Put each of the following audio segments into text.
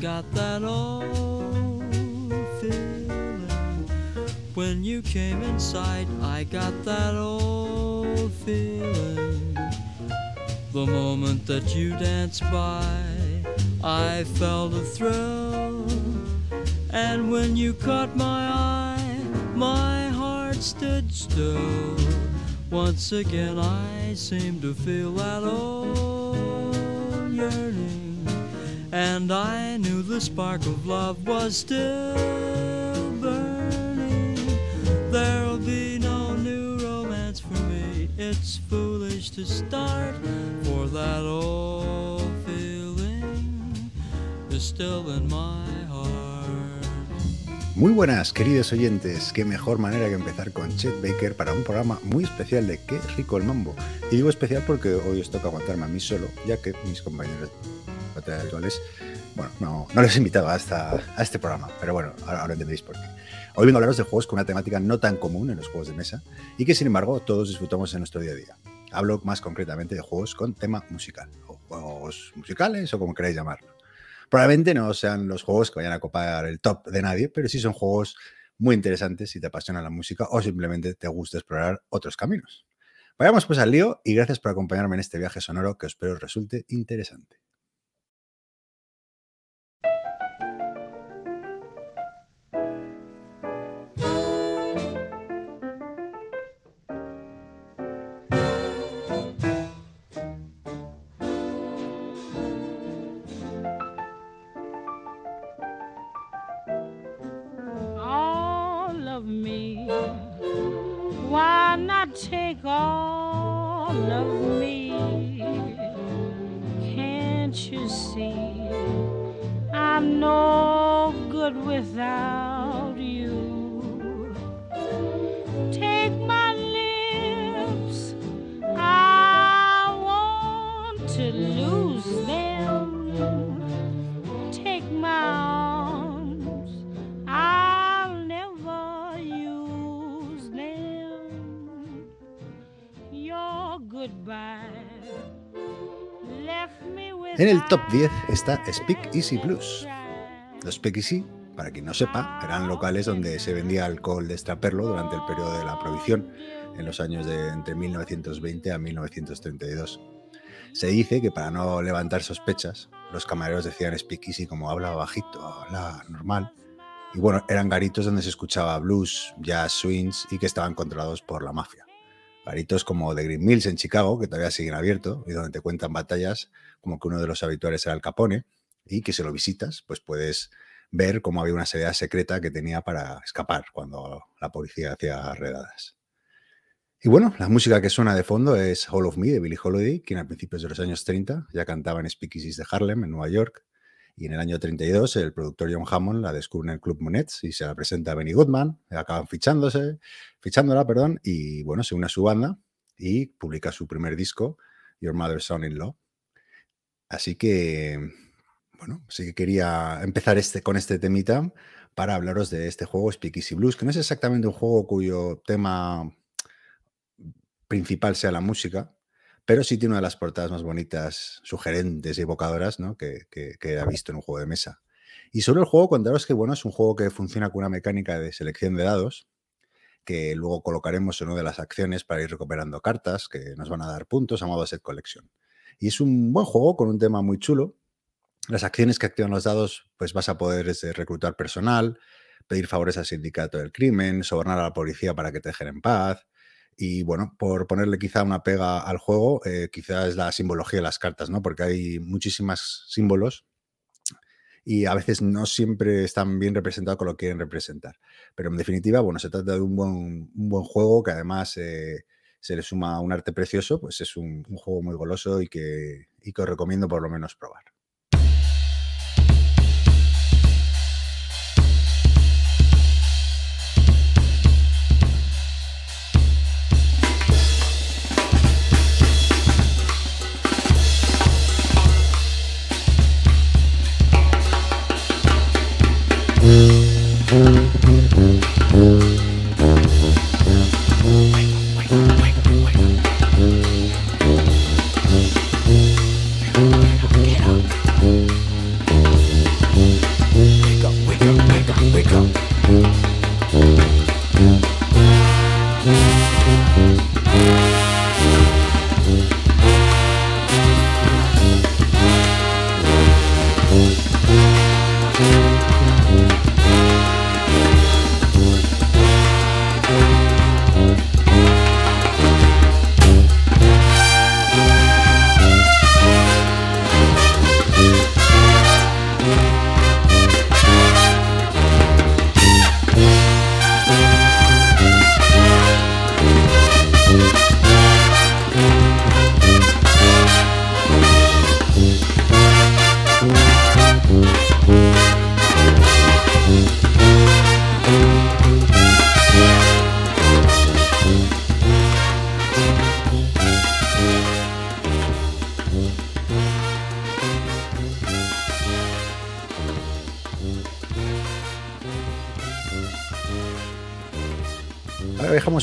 got that old feeling. When you came inside, I got that old feeling. The moment that you danced by, I felt a thrill. And when you caught my eye, my heart stood still. Once again, I seemed to feel that old yearning. And I Muy buenas, queridos oyentes. Qué mejor manera que empezar con Chet Baker para un programa muy especial de Qué rico el mambo. Y digo especial porque hoy os toca aguantarme a mí solo, ya que mis compañeros habituales, bueno, no, les he invitado a, a este programa, pero bueno, ahora, ahora entenderéis por qué. Hoy vengo a hablaros de juegos con una temática no tan común en los juegos de mesa y que sin embargo todos disfrutamos en nuestro día a día. Hablo más concretamente de juegos con tema musical, o juegos musicales o como queráis llamarlo. Probablemente no sean los juegos que vayan a copar el top de nadie, pero sí son juegos muy interesantes si te apasiona la música o simplemente te gusta explorar otros caminos. Vayamos pues al lío y gracias por acompañarme en este viaje sonoro que espero resulte interesante. take all of me. Can't you see? I'm no good without. En el top 10 está Speak Easy Blues. Los Speak Easy, para quien no sepa, eran locales donde se vendía alcohol de extraperlo durante el periodo de la prohibición, en los años de entre 1920 a 1932. Se dice que para no levantar sospechas, los camareros decían Speak Easy como habla bajito, habla normal. Y bueno, eran garitos donde se escuchaba blues, jazz, swings y que estaban controlados por la mafia. Garitos como The Green Mills en Chicago, que todavía siguen abiertos y donde te cuentan batallas como que uno de los habituales era el Capone, y que si lo visitas, pues puedes ver cómo había una sede secreta que tenía para escapar cuando la policía hacía redadas. Y bueno, la música que suena de fondo es Hall of Me de Billie Holiday, quien a principios de los años 30 ya cantaba en Speakeasies de Harlem, en Nueva York. Y en el año 32 el productor John Hammond la descubre en el Club Monets y se la presenta a Benny Goodman. Acaban fichándose, fichándola, perdón, y bueno, se une a su banda y publica su primer disco, Your Mother's Son-in-Law, Así que, bueno, sí que quería empezar este, con este temita para hablaros de este juego Speakeasy Blues, que no es exactamente un juego cuyo tema principal sea la música, pero sí tiene una de las portadas más bonitas, sugerentes y evocadoras ¿no? que, que, he visto en un juego de mesa. Y sobre el juego, contaros que bueno, es un juego que funciona con una mecánica de selección de dados, que luego colocaremos en una de las acciones para ir recuperando cartas que nos van a dar puntos a modo set collection. Y es un buen juego con un tema muy chulo. Las acciones que activan los dados, pues vas a poder reclutar personal, pedir favores al sindicato del crimen, sobornar a la policía para que te dejen en paz. Y bueno, por ponerle quizá una pega al juego, eh, quizá es la simbología de las cartas, ¿no? Porque hay muchísimos símbolos y a veces no siempre están bien representados con lo que quieren representar. Pero en definitiva, bueno, se trata de un buen, buen juego que además eh, se le suma un arte precioso, pues es un, un juego muy goloso y que, y que os recomiendo por lo menos probar.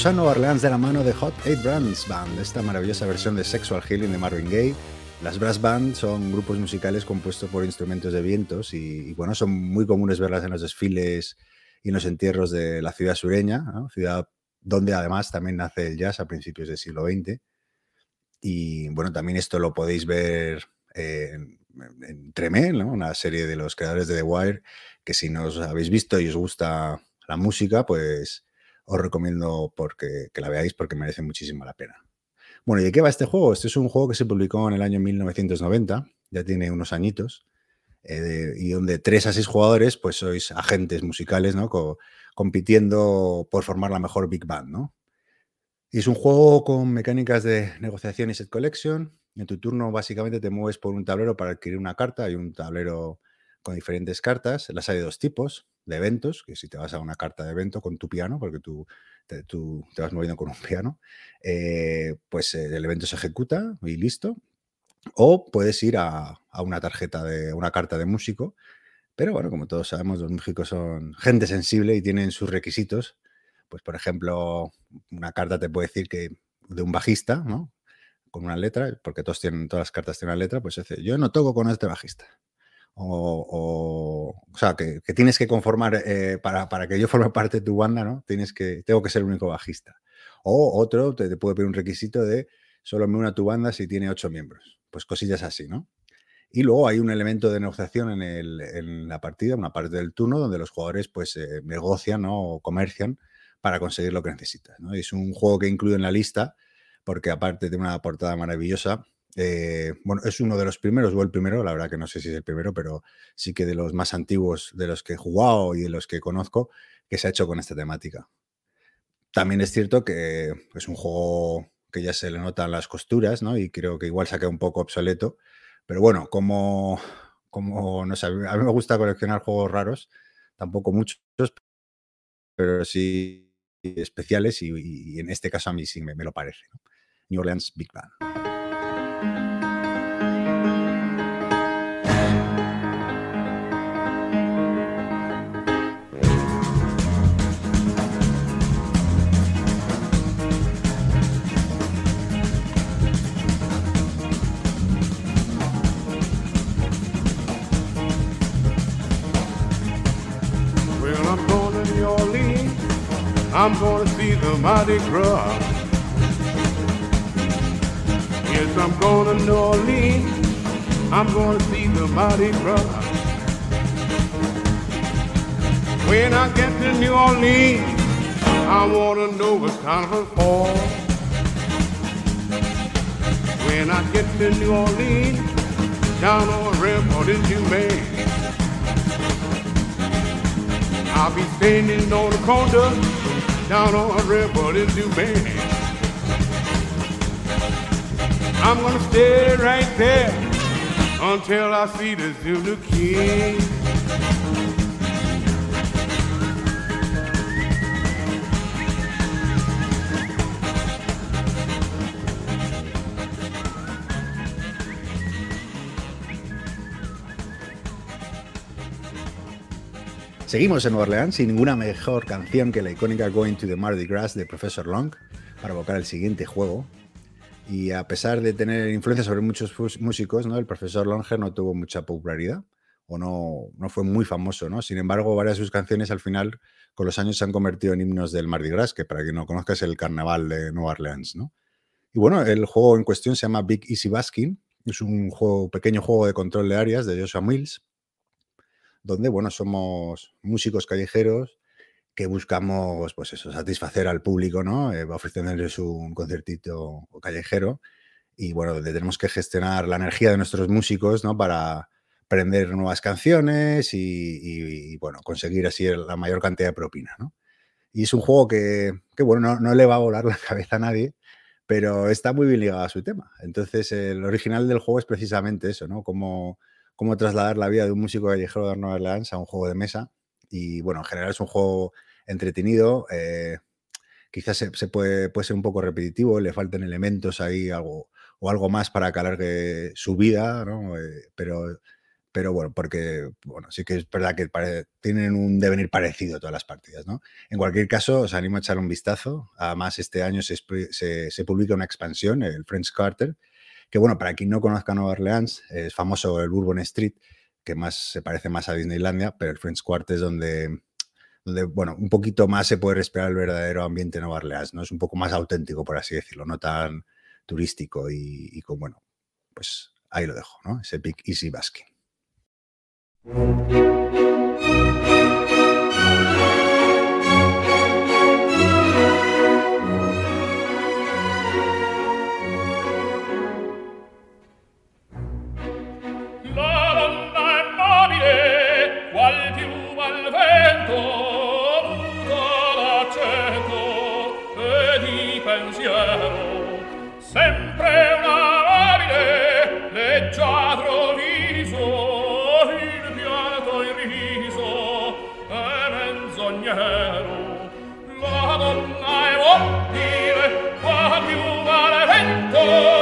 A Nueva Orleans de la mano de Hot Eight Brands Band, esta maravillosa versión de Sexual Healing de Marvin Gaye. Las brass band son grupos musicales compuestos por instrumentos de vientos y, bueno, son muy comunes verlas en los desfiles y en los entierros de la ciudad sureña, ciudad donde además también nace el jazz a principios del siglo XX. Y bueno, también esto lo podéis ver en, en Tremé, una serie de los creadores de The Wire, que si no os habéis visto y os gusta la música, pues os recomiendo porque, que la veáis porque merece muchísimo la pena. Bueno, ¿y de qué va este juego? Este es un juego que se publicó en el año 1990, ya tiene unos añitos, eh, y donde tres a seis jugadores, pues sois agentes musicales, ¿no? compitiendo por formar la mejor Big Band, ¿no? Y es un juego con mecánicas de negociación y set collection. En tu turno, básicamente, te mueves por un tablero para adquirir una carta. Hay un tablero con diferentes cartas. Las hay de dos tipos de eventos, que si te vas a una carta de evento con tu piano, porque tú te, tú te vas moviendo con un piano, eh, pues eh, el evento se ejecuta y listo. O puedes ir a, una tarjeta de una carta de músico, pero bueno, como todos sabemos, los músicos son gente sensible y tienen sus requisitos. Pues, por ejemplo, una carta te puede decir que de un bajista, ¿no? Con una letra, porque todos tienen, todas las cartas tienen una letra, pues dice, yo no toco con este bajista o, o, sea, que, tienes que conformar, eh, para, para, que yo forme parte de tu banda, ¿no? Tienes que, tengo que ser el único bajista. O otro te, puede pedir un requisito de solo me una tu banda si tiene ocho miembros. Pues cosillas así, ¿no? Y luego hay un elemento de negociación en, el, en la partida, una parte del turno, donde los jugadores pues eh, negocian ¿no? o comercian para conseguir lo que necesitan. ¿no? es un juego que incluyo en la lista porque aparte de una portada maravillosa, eh, bueno, es uno de los primeros, o el primero, la verdad que no sé si es el primero, pero sí que de los más antiguos de los que he jugado y de los que conozco, que se ha hecho con esta temática. También es cierto que es un juego que ya se le notan las costuras, ¿no? Y creo que igual se ha quedado un poco obsoleto. Pero bueno, como, como no sé, a mí me gusta coleccionar juegos raros, tampoco muchos, pero sí especiales y, en este caso a mí sí me, lo parece. New Orleans Big Band. I'm gonna see the Mardi Gras. Yes, I'm going to New Orleans. I'm gonna see the Mardi Gras. When I get to New Orleans, I wanna know kind of for. When I get to New Orleans, down on railroad in Humane. I'll be standing on the corner down on a river in Dumaine. I'm gonna stay right there until I see the Zulu King. Seguimos en Nueva Orleans sin ninguna mejor canción que la icónica Going to the Mardi Gras de Professor Long para evocar el siguiente juego. Y a pesar de tener influencia sobre muchos músicos, el profesor Longer no tuvo mucha popularidad o no, no fue muy famoso. ¿no? Sin embargo, varias de sus canciones al final con los años se han convertido en himnos del Mardi Gras, que para quien no conozca es el carnaval de Nueva Orleans. ¿no? Y bueno, el juego en cuestión se llama Big Easy Basking. Es un juego, pequeño juego de control de áreas de Joshua Mills donde, bueno, somos músicos callejeros que buscamos, pues eso, satisfacer al público, ¿no? Eh, ofreciéndoles un concertito callejero y, bueno, donde tenemos que gestionar la energía de nuestros músicos, ¿no? Para aprender nuevas canciones y, bueno, conseguir así la mayor cantidad de propina, ¿no? Y es un juego que, bueno, no, le va a volar la cabeza a nadie, pero está muy bien ligado a su tema. Entonces, el original del juego es precisamente eso, ¿no? Como cómo trasladar la vida de un músico callejero de Nueva Orleans a un juego de mesa. Y bueno, en general es un juego entretenido. Eh, quizás se, puede, puede, ser un poco repetitivo, le faltan elementos ahí algo, o algo más para que alargue su vida, ¿no? Eh, pero, pero bueno, porque bueno, sí que es verdad que tienen un devenir parecido todas las partidas, ¿no? En cualquier caso, os animo a echar un vistazo. Además, este año se, se, publica una expansión, el French Carter, que bueno, para quien no conozca Nueva Orleans, es famoso el Bourbon Street, que más se parece más a Disneylandia, pero el French Quarter es donde, donde, bueno, un poquito más se puede respirar el verdadero ambiente de Nueva Orleans, ¿no? Es un poco más auténtico, por así decirlo, no tan turístico y, y con, bueno, pues ahí lo dejo, ¿no? Ese Big Easy Basking. En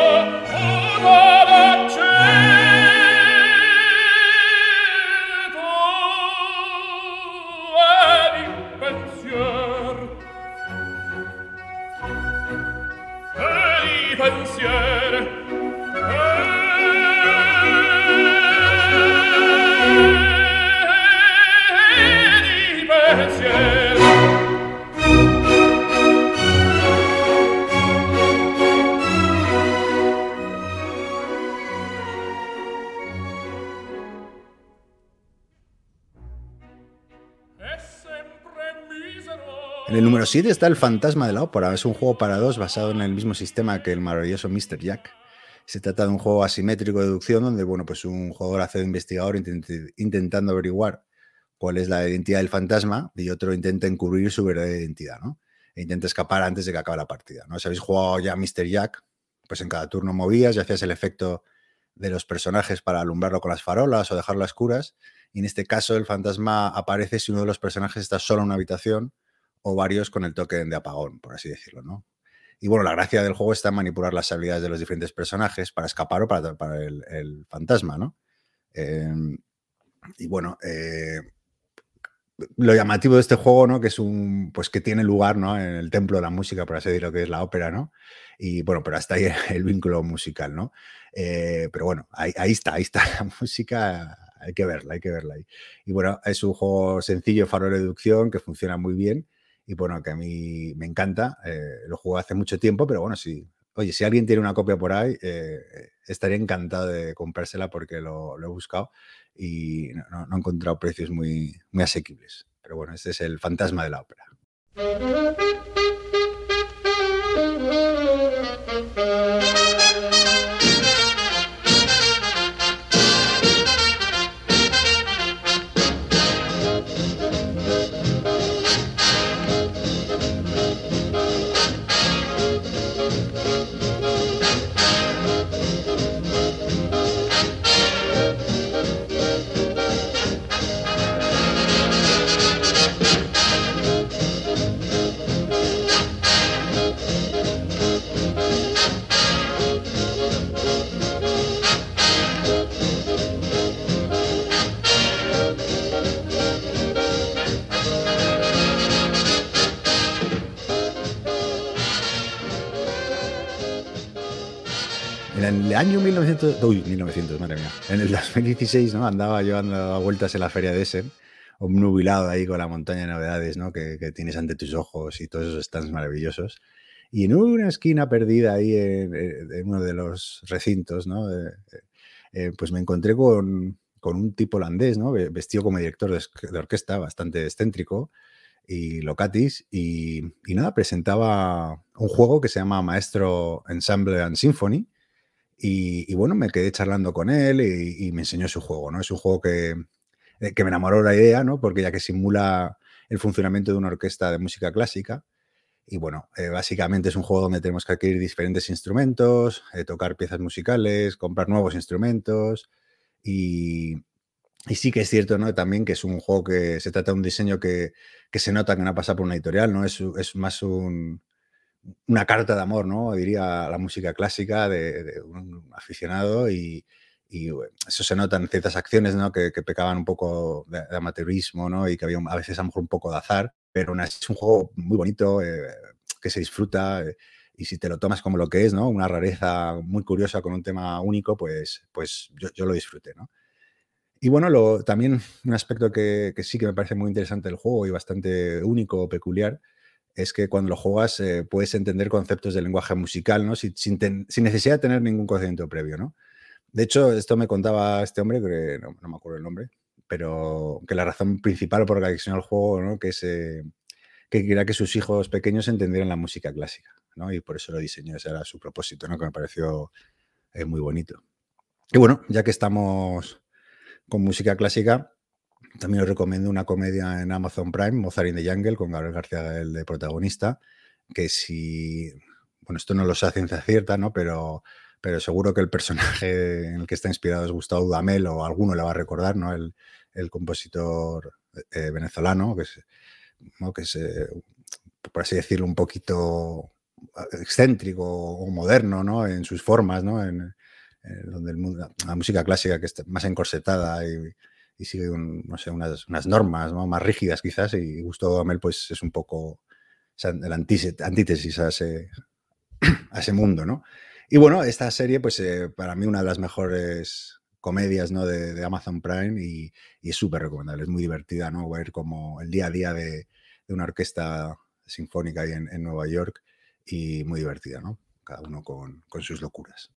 7 está El Fantasma de la Ópera. Es un juego para dos basado en el mismo sistema que el maravilloso Mr. Jack. Se trata de un juego asimétrico de deducción donde bueno, pues un jugador hace de investigador intentando averiguar cuál es la identidad del fantasma y otro intenta encubrir su verdadera identidad, ¿no? E intenta escapar antes de que acabe la partida, ¿no? Si habéis jugado ya Mr. Jack, pues en cada turno movías y hacías el efecto de los personajes para alumbrarlo con las farolas o dejarlo a oscuras. Y en este caso el fantasma aparece si uno de los personajes está solo en una habitación o varios con el token de apagón, por así decirlo, ¿no? Y bueno, la gracia del juego está en manipular las habilidades de los diferentes personajes para escapar o para, para el, fantasma, ¿no? Em, y bueno, eh, lo llamativo de este juego, ¿no? Que es un, pues que tiene lugar, ¿no? En el templo de la música, por así decirlo, que es la ópera, ¿no? Y bueno, pero hasta ahí el vínculo musical, ¿no? Eh, pero bueno, ahí, ahí, está, ahí está la música, hay que verla, hay que verla ahí. Y bueno, es un juego sencillo, faro de deducción, que funciona muy bien y bueno, que a mí me encanta. Eh, lo jugué hace mucho tiempo, pero bueno, sí. Oye, si alguien tiene una copia por ahí, eh, estaría encantado de comprársela porque lo, he buscado y no, no, he encontrado precios muy, muy asequibles. Pero bueno, este es el fantasma de la ópera. Año 1900, uy, 1900, madre mía, en el 2016, ¿no? Andaba yo dando vueltas en la feria de Essen, obnubilado ahí con la montaña de novedades, ¿no? Que, tienes ante tus ojos y todos esos stands maravillosos. Y en una esquina perdida ahí en, uno de los recintos, ¿no? Eh, pues me encontré con, un tipo holandés, ¿no? Vestido como director de, orquesta, bastante excéntrico y locatis. Y, nada, presentaba un juego que se llama Maestro Ensemble and Symphony y, bueno, me quedé charlando con él y, me enseñó su juego, ¿no? Es un juego que, eh, que me enamoró la idea, ¿no? Porque ya que simula el funcionamiento de una orquesta de música clásica. Y bueno, eh, básicamente es un juego donde tenemos que adquirir diferentes instrumentos, eh, tocar piezas musicales, comprar nuevos instrumentos. Y, y, sí que es cierto, ¿no? También que es un juego que se trata de un diseño que, que se nota que no ha pasado por una editorial, ¿no? Es, es más un, una carta de amor, ¿no? Diría la música clásica de, un aficionado y, eso se nota en ciertas acciones, ¿no? Que, pecaban un poco de, amateurismo, ¿no? Y que había a veces a lo mejor un poco de azar, pero es un juego muy bonito, eh, que se disfruta, eh, y si te lo tomas como lo que es, ¿no? Una rareza muy curiosa con un tema único, pues, pues yo, lo disfruté, ¿no? Y bueno, también un aspecto que, sí que me parece muy interesante del juego y bastante único, peculiar, es que cuando lo juegas eh, puedes entender conceptos de lenguaje musical, ¿no? Sin, sin, necesidad de tener ningún conocimiento previo, ¿no? De hecho, esto me contaba este hombre, que no, me acuerdo el nombre, pero que la razón principal por la que el juego, ¿no? Que es que quería que sus hijos pequeños entendieran la música clásica, ¿no? Y por eso lo diseñó, ese era su propósito, ¿no? Que me pareció eh, muy bonito. Y bueno, ya que estamos con música clásica, también os recomiendo una comedia en Amazon Prime, Mozart in the Jungle, con Gabriel García Gael de protagonista, que si, bueno, esto no lo sé a ciencia cierta, ¿no? Pero, pero seguro que el personaje en el que está inspirado es Gustavo Dudamel o alguno le va a recordar, ¿no? El, compositor eh, venezolano, que es que es, eh, por así decirlo, un poquito excéntrico o moderno ¿no? en sus formas, ¿no? en, donde la música clásica que está más encorsetada y, sigue no sé, unas, normas más rígidas quizás y Gustavo Amel pues es un poco el antítesis a ese, a ese mundo, ¿no? Y bueno, esta serie pues eh, para mí una de las mejores comedias ¿no? de, Amazon Prime y, es súper recomendable, es muy divertida, ¿no? Ver como el día a día de, una orquesta sinfónica ahí en, Nueva York y muy divertida, ¿no? Cada uno con, con sus locuras.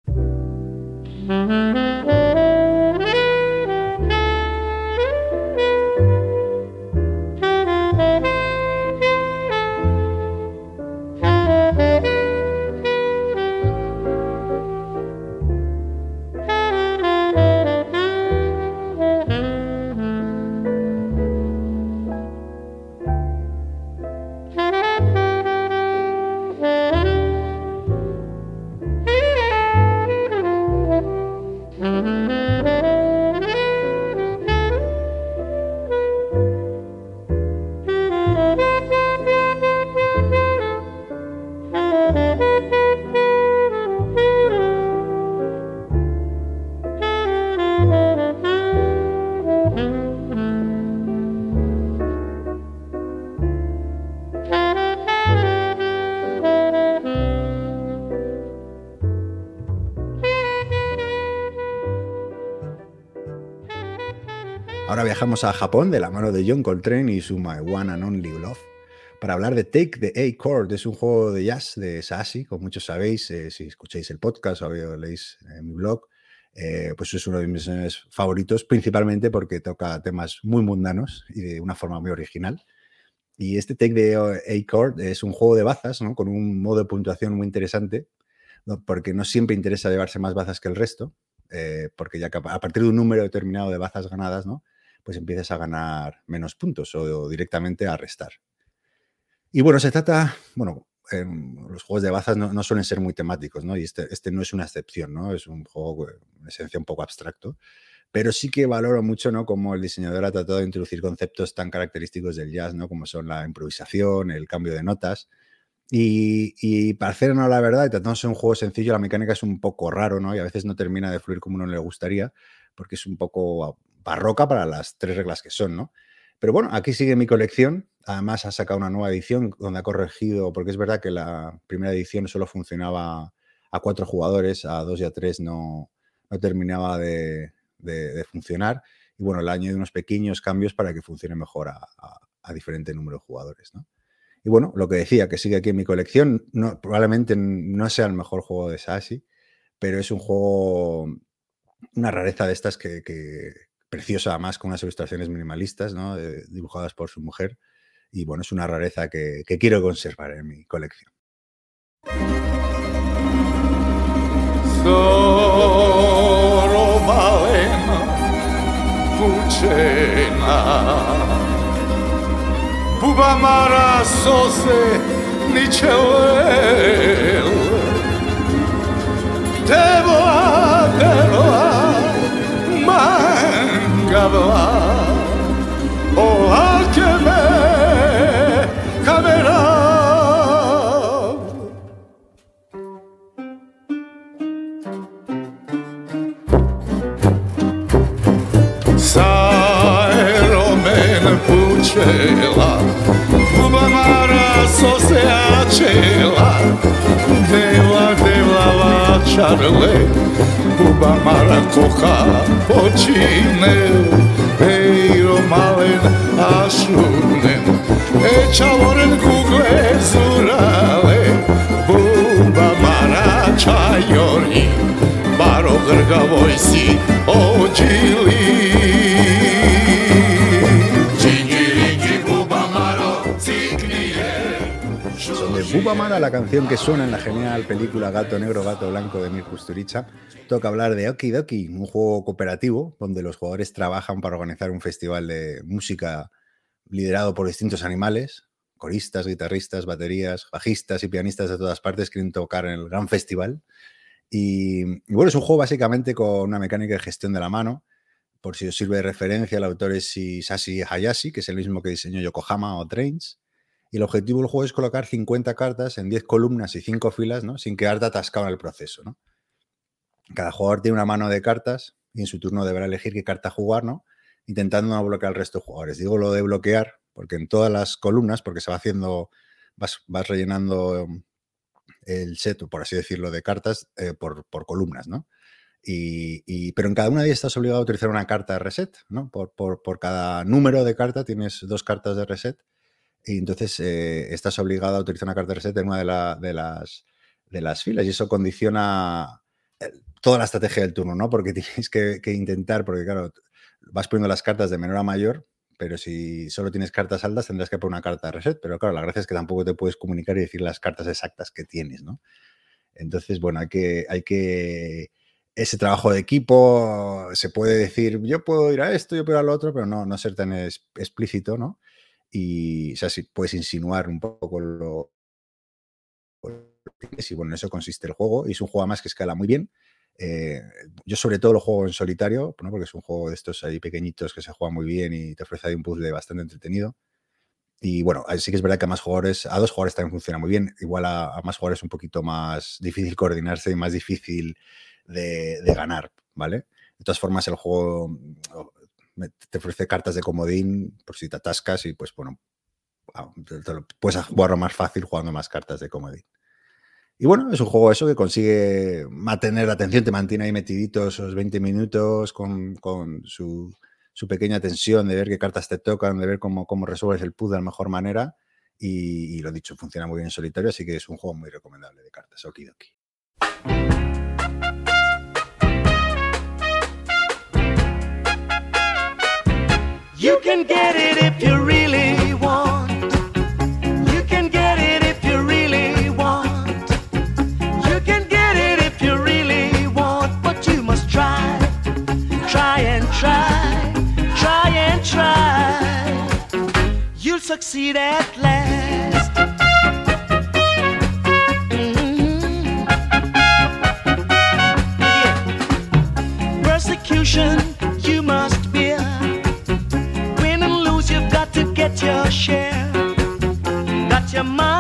Viajamos a Japón de la mano de John Coltrane y su My One and Only Love para hablar de Take the A Chord. Es un juego de jazz de Sashi, como muchos sabéis, eh, si escucháis el podcast o leéis en mi blog, eh, pues es uno de mis favoritos, principalmente porque toca temas muy mundanos y de una forma muy original. Y este Take the A Chord es un juego de bazas, ¿no? con un modo de puntuación muy interesante, porque no siempre interesa llevarse más bazas que el resto, eh, porque ya a partir de un número determinado de bazas ganadas, ¿no? Pues empiezas a ganar menos puntos o, directamente a restar. Y bueno, se trata, bueno, los juegos de bazas no, suelen ser muy temáticos, ¿no? Y este, este no es una excepción, ¿no? Es un juego en esencia un poco abstracto, pero sí que valoro mucho, ¿no? Como el diseñador ha tratado de introducir conceptos tan característicos del jazz, ¿no? Como son la improvisación, el cambio de notas. Y, para hacer no la verdad, y tratando de ser un juego sencillo, la mecánica es un poco raro, ¿no? Y a veces no termina de fluir como uno le gustaría, porque es un poco barroca para las tres reglas que son, ¿no? Pero bueno, aquí sigue mi colección. Además ha sacado una nueva edición donde ha corregido, porque es verdad que la primera edición solo funcionaba a cuatro jugadores, a dos y a tres no, no terminaba de, funcionar. Y bueno, le ha añadido unos pequeños cambios para que funcione mejor a, a, diferente número de jugadores, ¿no? Y bueno, lo que decía, que sigue aquí en mi colección, probablemente no sea el mejor juego de Sashi, pero es un juego, una rareza de estas que, preciosa además con unas ilustraciones minimalistas, ¿no? Eh, dibujadas por su mujer. Y bueno, es una rareza que, que quiero conservar en mi colección. o oh, a que me caberá. Zairo mene pučela, ljubomara so se jačela, čarle Buba mala koha počine. Eiro malen ašunen E čavoren kugle zurale Buba mala čajori Baro grgavoj si la canción que suena en la genial película Gato Negro, Gato Blanco de Mir Kusturica. Toca hablar de Okidoki, un juego cooperativo donde los jugadores trabajan para organizar un festival de música liderado por distintos animales, coristas, guitarristas, baterías, bajistas y pianistas de todas partes quieren tocar en el gran festival. Y, bueno, es un juego básicamente con una mecánica de gestión de la mano. Por si os sirve de referencia, el autor es Sashi Hayashi, que es el mismo que diseñó Yokohama o Trains. Y el objetivo del juego es colocar 50 cartas en 10 columnas y 5 filas, ¿no? sin quedarte atascado en el proceso. Cada jugador tiene una mano de cartas y en su turno deberá elegir qué carta jugar, ¿no? intentando no bloquear al resto de jugadores. Digo lo de bloquear porque en todas las columnas, porque se va haciendo, vas, vas rellenando el set, por así decirlo, de cartas eh, por, columnas, ¿no? Y, pero en cada una de ellas estás obligado a utilizar una carta de reset, ¿no? Por, por cada número de carta tienes dos cartas de reset y entonces eh, estás obligado a utilizar una carta de reset en una de, la, de, las, de las filas y eso condiciona eh, toda la estrategia del turno, ¿no? Porque tienes que, intentar, porque claro, vas poniendo las cartas de menor a mayor, pero si solo tienes cartas altas tendrás que poner una carta de reset, pero claro, la gracia es que tampoco te puedes comunicar y decir las cartas exactas que tienes, ¿no? Entonces, bueno, hay que, hay que ese trabajo de equipo se puede decir, yo puedo ir a esto, yo puedo ir a lo otro, pero no, no ser tan explícito, ¿no? Y o sea, si puedes insinuar un poco lo, y bueno, en eso consiste el juego y es un juego más que escala muy bien. Eh, yo sobre todo lo juego en solitario, ¿no? porque es un juego de estos ahí pequeñitos que se juega muy bien y te ofrece ahí un puzzle bastante entretenido. Y bueno, sí que es verdad que a más jugadores, a dos jugadores también funciona muy bien. Igual a, más jugadores es un poquito más difícil coordinarse y más difícil de, de ganar, ¿vale? De todas formas, el juego te ofrece cartas de comodín por si te atascas y pues bueno, te lo, puedes jugarlo más fácil jugando más cartas de comodín. Y bueno, es un juego eso que consigue mantener la atención, te mantiene ahí metidito esos 20 minutos con, con su, su, pequeña tensión de ver qué cartas te tocan, de ver cómo, cómo resuelves el puzzle de la mejor manera. Y, y, lo dicho, funciona muy bien en solitario, así que es un juego muy recomendable de cartas. Okidoki. You can get it if you really want. You can get it if you really want. You can get it if you really want, but you must try. Try and try. Try and try. You'll succeed at last. Mhm. Yeah. Persecution your share. Got your mind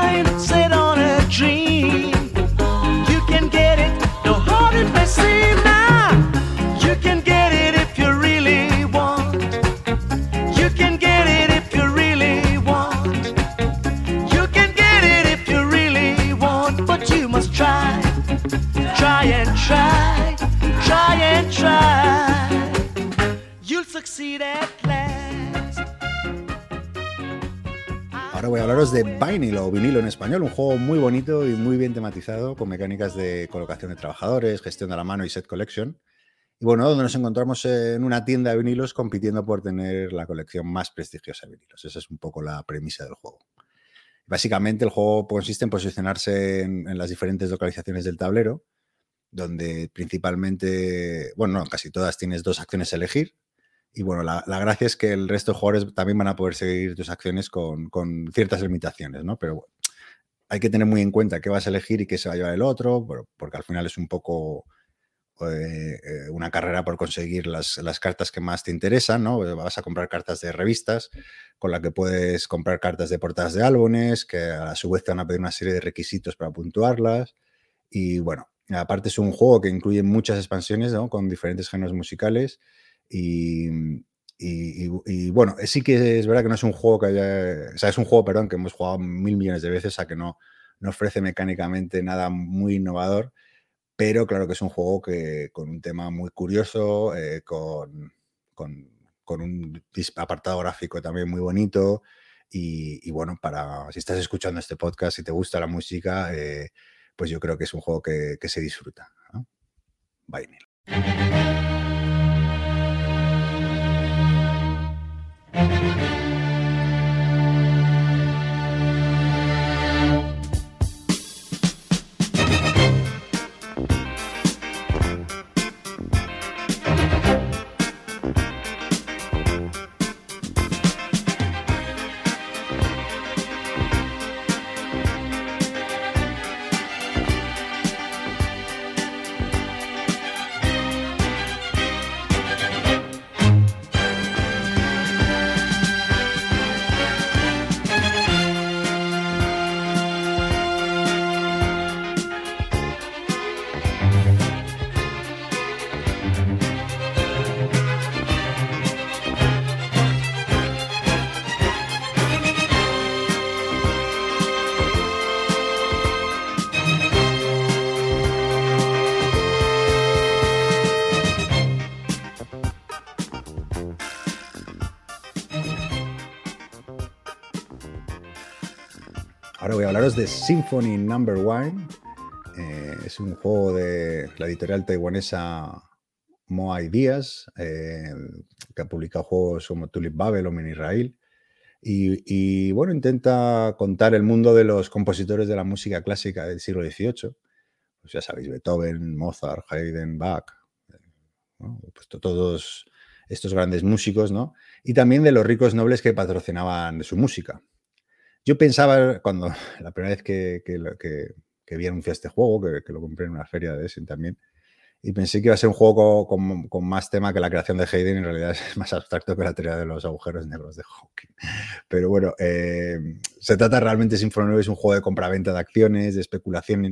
De Vinyl o vinilo en español, un juego muy bonito y muy bien tematizado con mecánicas de colocación de trabajadores, gestión de la mano y set collection. Y bueno, donde nos encontramos en una tienda de vinilos compitiendo por tener la colección más prestigiosa de vinilos. Esa es un poco la premisa del juego. Básicamente el juego consiste en posicionarse en, las diferentes localizaciones del tablero, donde principalmente, bueno, no, casi todas tienes dos acciones a elegir, y bueno, la, la, gracia es que el resto de jugadores también van a poder seguir tus acciones con, con ciertas limitaciones, ¿no? Pero hay que tener muy en cuenta qué vas a elegir y qué se va a llevar el otro, porque al final es un poco eh, una carrera por conseguir las, las, cartas que más te interesan, ¿no? Vas a comprar cartas de revistas, con la que puedes comprar cartas de portadas de álbumes, que a su vez te van a pedir una serie de requisitos para puntuarlas. Y bueno, aparte es un juego que incluye muchas expansiones, ¿no? Con diferentes géneros musicales y, bueno, sí que es verdad que no es un juego que haya. O sea, es un juego, perdón, que hemos jugado mil millones de veces, a que no, no ofrece mecánicamente nada muy innovador, pero claro que es un juego que con un tema muy curioso, eh, con, con- un apartado gráfico también muy bonito. Y, bueno, para si estás escuchando este podcast, si te gusta la música, eh, pues yo creo que es un juego que, se disfruta. Vinyl. Ahora voy a hablaros de Symphony Number One. Eh, es un juego de la editorial taiwanesa Moa Ideas, eh, que ha publicado juegos como Tulip Babylon en Israel. Y, bueno, intenta contar el mundo de los compositores de la música clásica del siglo XVIII. Pues ya sabéis, Beethoven, Mozart, Haydn, Bach, eh, ¿no? pues to- todos estos grandes músicos, ¿no? Y también de los ricos nobles que patrocinaban su música. Yo pensaba cuando la primera vez que, que, que- que vi anunciar este juego, que, lo compré en una feria de Essen también, y pensé que iba a ser un juego con, con- más tema que la creación de Haydn, en realidad es más abstracto que la teoría de los agujeros negros de Hawking. Pero bueno, eh, se trata realmente, 9 es un juego de compraventa de acciones, de especulación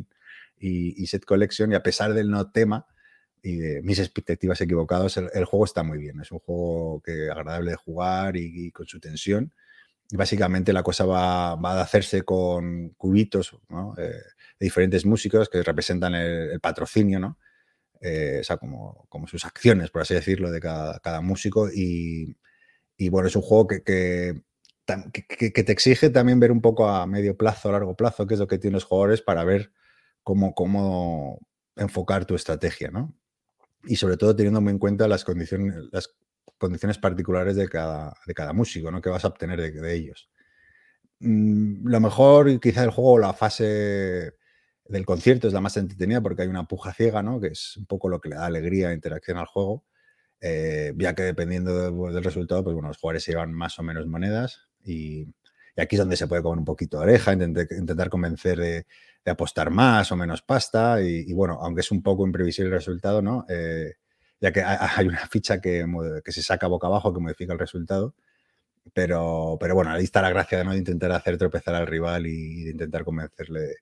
y, y set collection, y a pesar del no tema y de mis expectativas equivocadas, el, el juego está muy bien. Es un juego que agradable de jugar y- y con su tensión. Y básicamente la cosa va, a hacerse con cubitos eh, de diferentes músicos que representan el, patrocinio, ¿no? Eh, o sea, como, como sus acciones, por así decirlo, de cada, cada músico. Y, bueno, es un juego que, que, tam- que- que- que te exige también ver un poco a medio plazo, a largo plazo, qué es lo que tienen los jugadores para ver cómo, cómo enfocar tu estrategia, ¿no? Y sobre todo teniendo muy en cuenta las condiciones, las condiciones particulares de cada, de cada músico, ¿no? Que vas a obtener de, ellos. Mm, lo mejor, quizá el juego, la fase del concierto es la más entretenida porque hay una puja ciega, ¿no? Que es un poco lo que le da alegría e interacción al juego. Eh, ya que dependiendo de- pues, del resultado, pues bueno, los jugadores se llevan más o menos monedas y, aquí es donde se puede comer un poquito de oreja, intentar, convencer de, apostar más o menos pasta y, y bueno, aunque es un poco imprevisible el resultado, ¿no? Eh, ya que hay, una ficha que, que se saca boca abajo que modifica el resultado. Pero, pero bueno, ahí está la gracia ¿no? de intentar hacer tropezar al rival y de intentar convencerle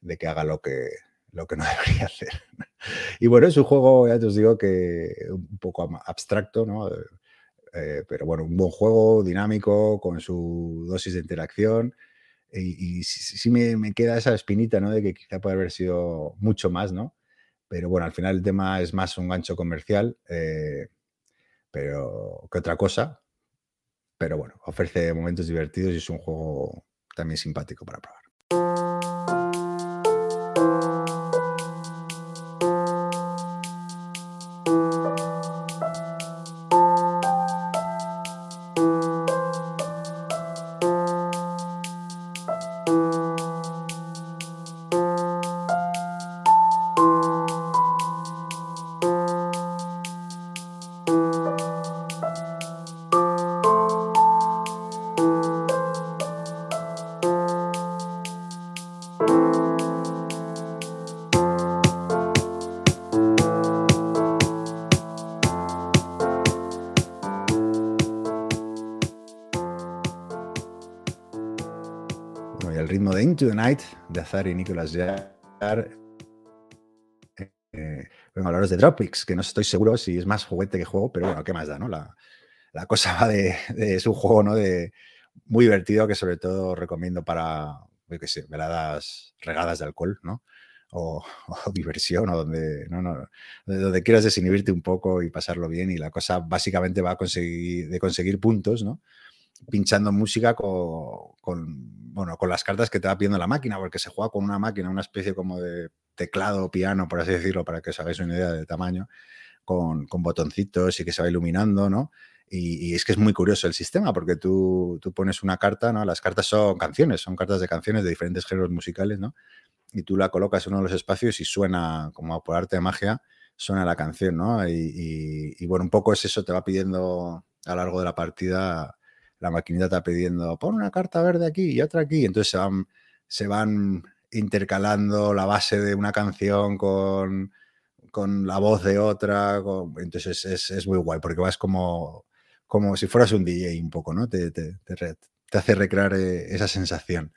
de que haga lo que, lo que no debería hacer. Y bueno, es un juego, ya te os digo, que un poco abstracto, ¿no? Eh, pero bueno, un buen juego, dinámico, con su dosis de interacción. Y, y sí me, me queda esa espinita, ¿no? De que quizá puede haber sido mucho más, ¿no? Pero bueno, al final el tema es más un gancho comercial, eh, pero que otra cosa. Pero bueno, ofrece momentos divertidos y es un juego también simpático para probar. Into the Night de Azar y Nicolas Jar. Eh, a hablaros de Dropix, que no estoy seguro si es más juguete que juego, pero bueno, ¿qué más da, no? La, la cosa va de, es un juego, ¿no? De, muy divertido que sobre todo recomiendo para, veladas regadas de alcohol, ¿no? O, diversión, o donde, no, no, de donde quieras desinhibirte un poco y pasarlo bien. Y la cosa básicamente va a conseguir, de conseguir puntos, ¿no? Pinchando música con, bueno, con las cartas que te va pidiendo la máquina, porque se juega con una máquina, una especie como de teclado o piano, por así decirlo, para que os hagáis una idea del tamaño, con, con botoncitos y que se va iluminando, ¿no? Y, y es que es muy curioso el sistema, porque tú, tú pones una carta, ¿no? Las cartas son canciones, son cartas de canciones de diferentes géneros musicales, ¿no? Y tú la colocas en uno de los espacios y suena, como por arte de magia, suena la canción, ¿no? Y, y- y, bueno, un poco es eso, te va pidiendo a lo largo de la partida, la maquinita va pidiendo, pon una carta verde aquí y otra aquí. Entonces se van, se van intercalando la base de una canción con, con la voz de otra. entonces es, es muy guay, porque vas como, como si fueras un DJ un poco, ¿no? Te, te- te hace recrear eh, esa sensación.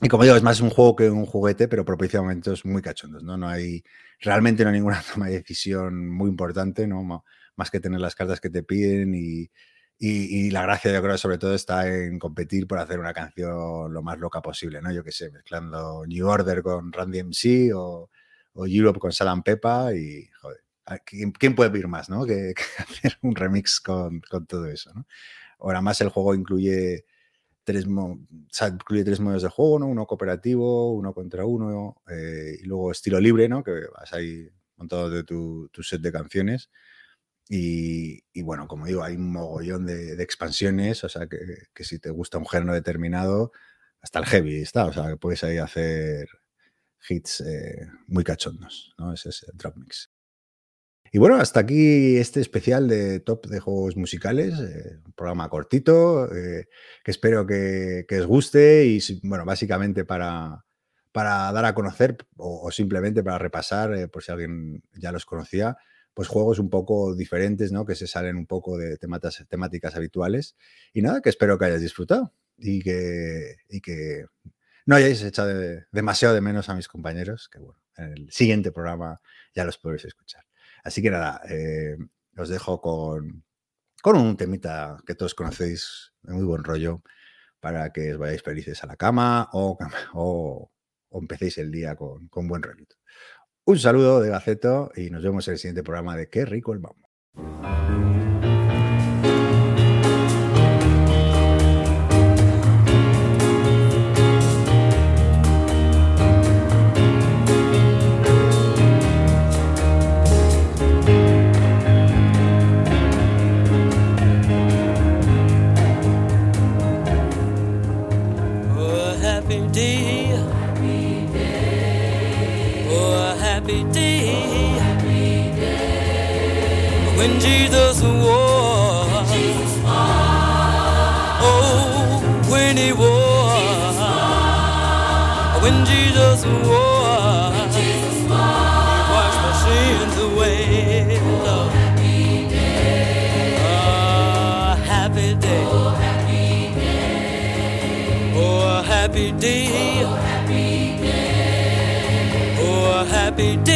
Y como digo, es más un juego que un juguete, pero propicia momentos muy cachondos, ¿no? No hay, realmente no hay ninguna toma de decisión muy importante, ¿no? Más que tener las cartas que te piden y, y- y la gracia, yo creo, sobre todo está en competir por hacer una canción lo más loca posible, ¿no? Yo qué sé, mezclando New Order con Randy MC o, o Europe con Salam Pepa y, joder, ¿a ¿quién, quién puede pedir más, ¿no? Que, que hacer un remix con, con todo eso, ¿no? Ahora más el juego incluye tres, o sea, incluye tres modos de juego, ¿no? Uno cooperativo, uno contra uno, eh, y luego estilo libre, ¿no? Que vas ahí montado de tu, tu set de canciones. Y, bueno, como digo, hay un mogollón de, expansiones, o sea, que, si te gusta un género determinado, hasta el heavy está, o sea, que puedes ahí hacer hits eh, muy cachondos, ¿no? Ese es el Drop Mix. Y bueno, hasta aquí este especial de top de juegos musicales, eh, un programa cortito, eh, que espero que, que os guste y, bueno, básicamente para, para dar a conocer o, simplemente para repasar, por si alguien ya los conocía, pues juegos un poco diferentes, ¿no? Que se salen un poco de temáticas habituales. Y nada, que espero que hayáis disfrutado y que, y que no hayáis echado de- demasiado de menos a mis compañeros, que bueno, en el siguiente programa ya los podréis escuchar. Así que nada, eh, os dejo con, con un temita que todos conocéis de muy buen rollo para que os vayáis felices a la cama o, o- o empecéis el día con, con buen rollito. Un saludo de Gaceto y nos vemos en el siguiente programa de Qué rico el mambo. Oh, happy day. Oh, happy day. When Jesus was. Oh, when he was. When Jesus was. He washed my sins away. Oh, happy day. Oh, happy day. Oh, a happy day.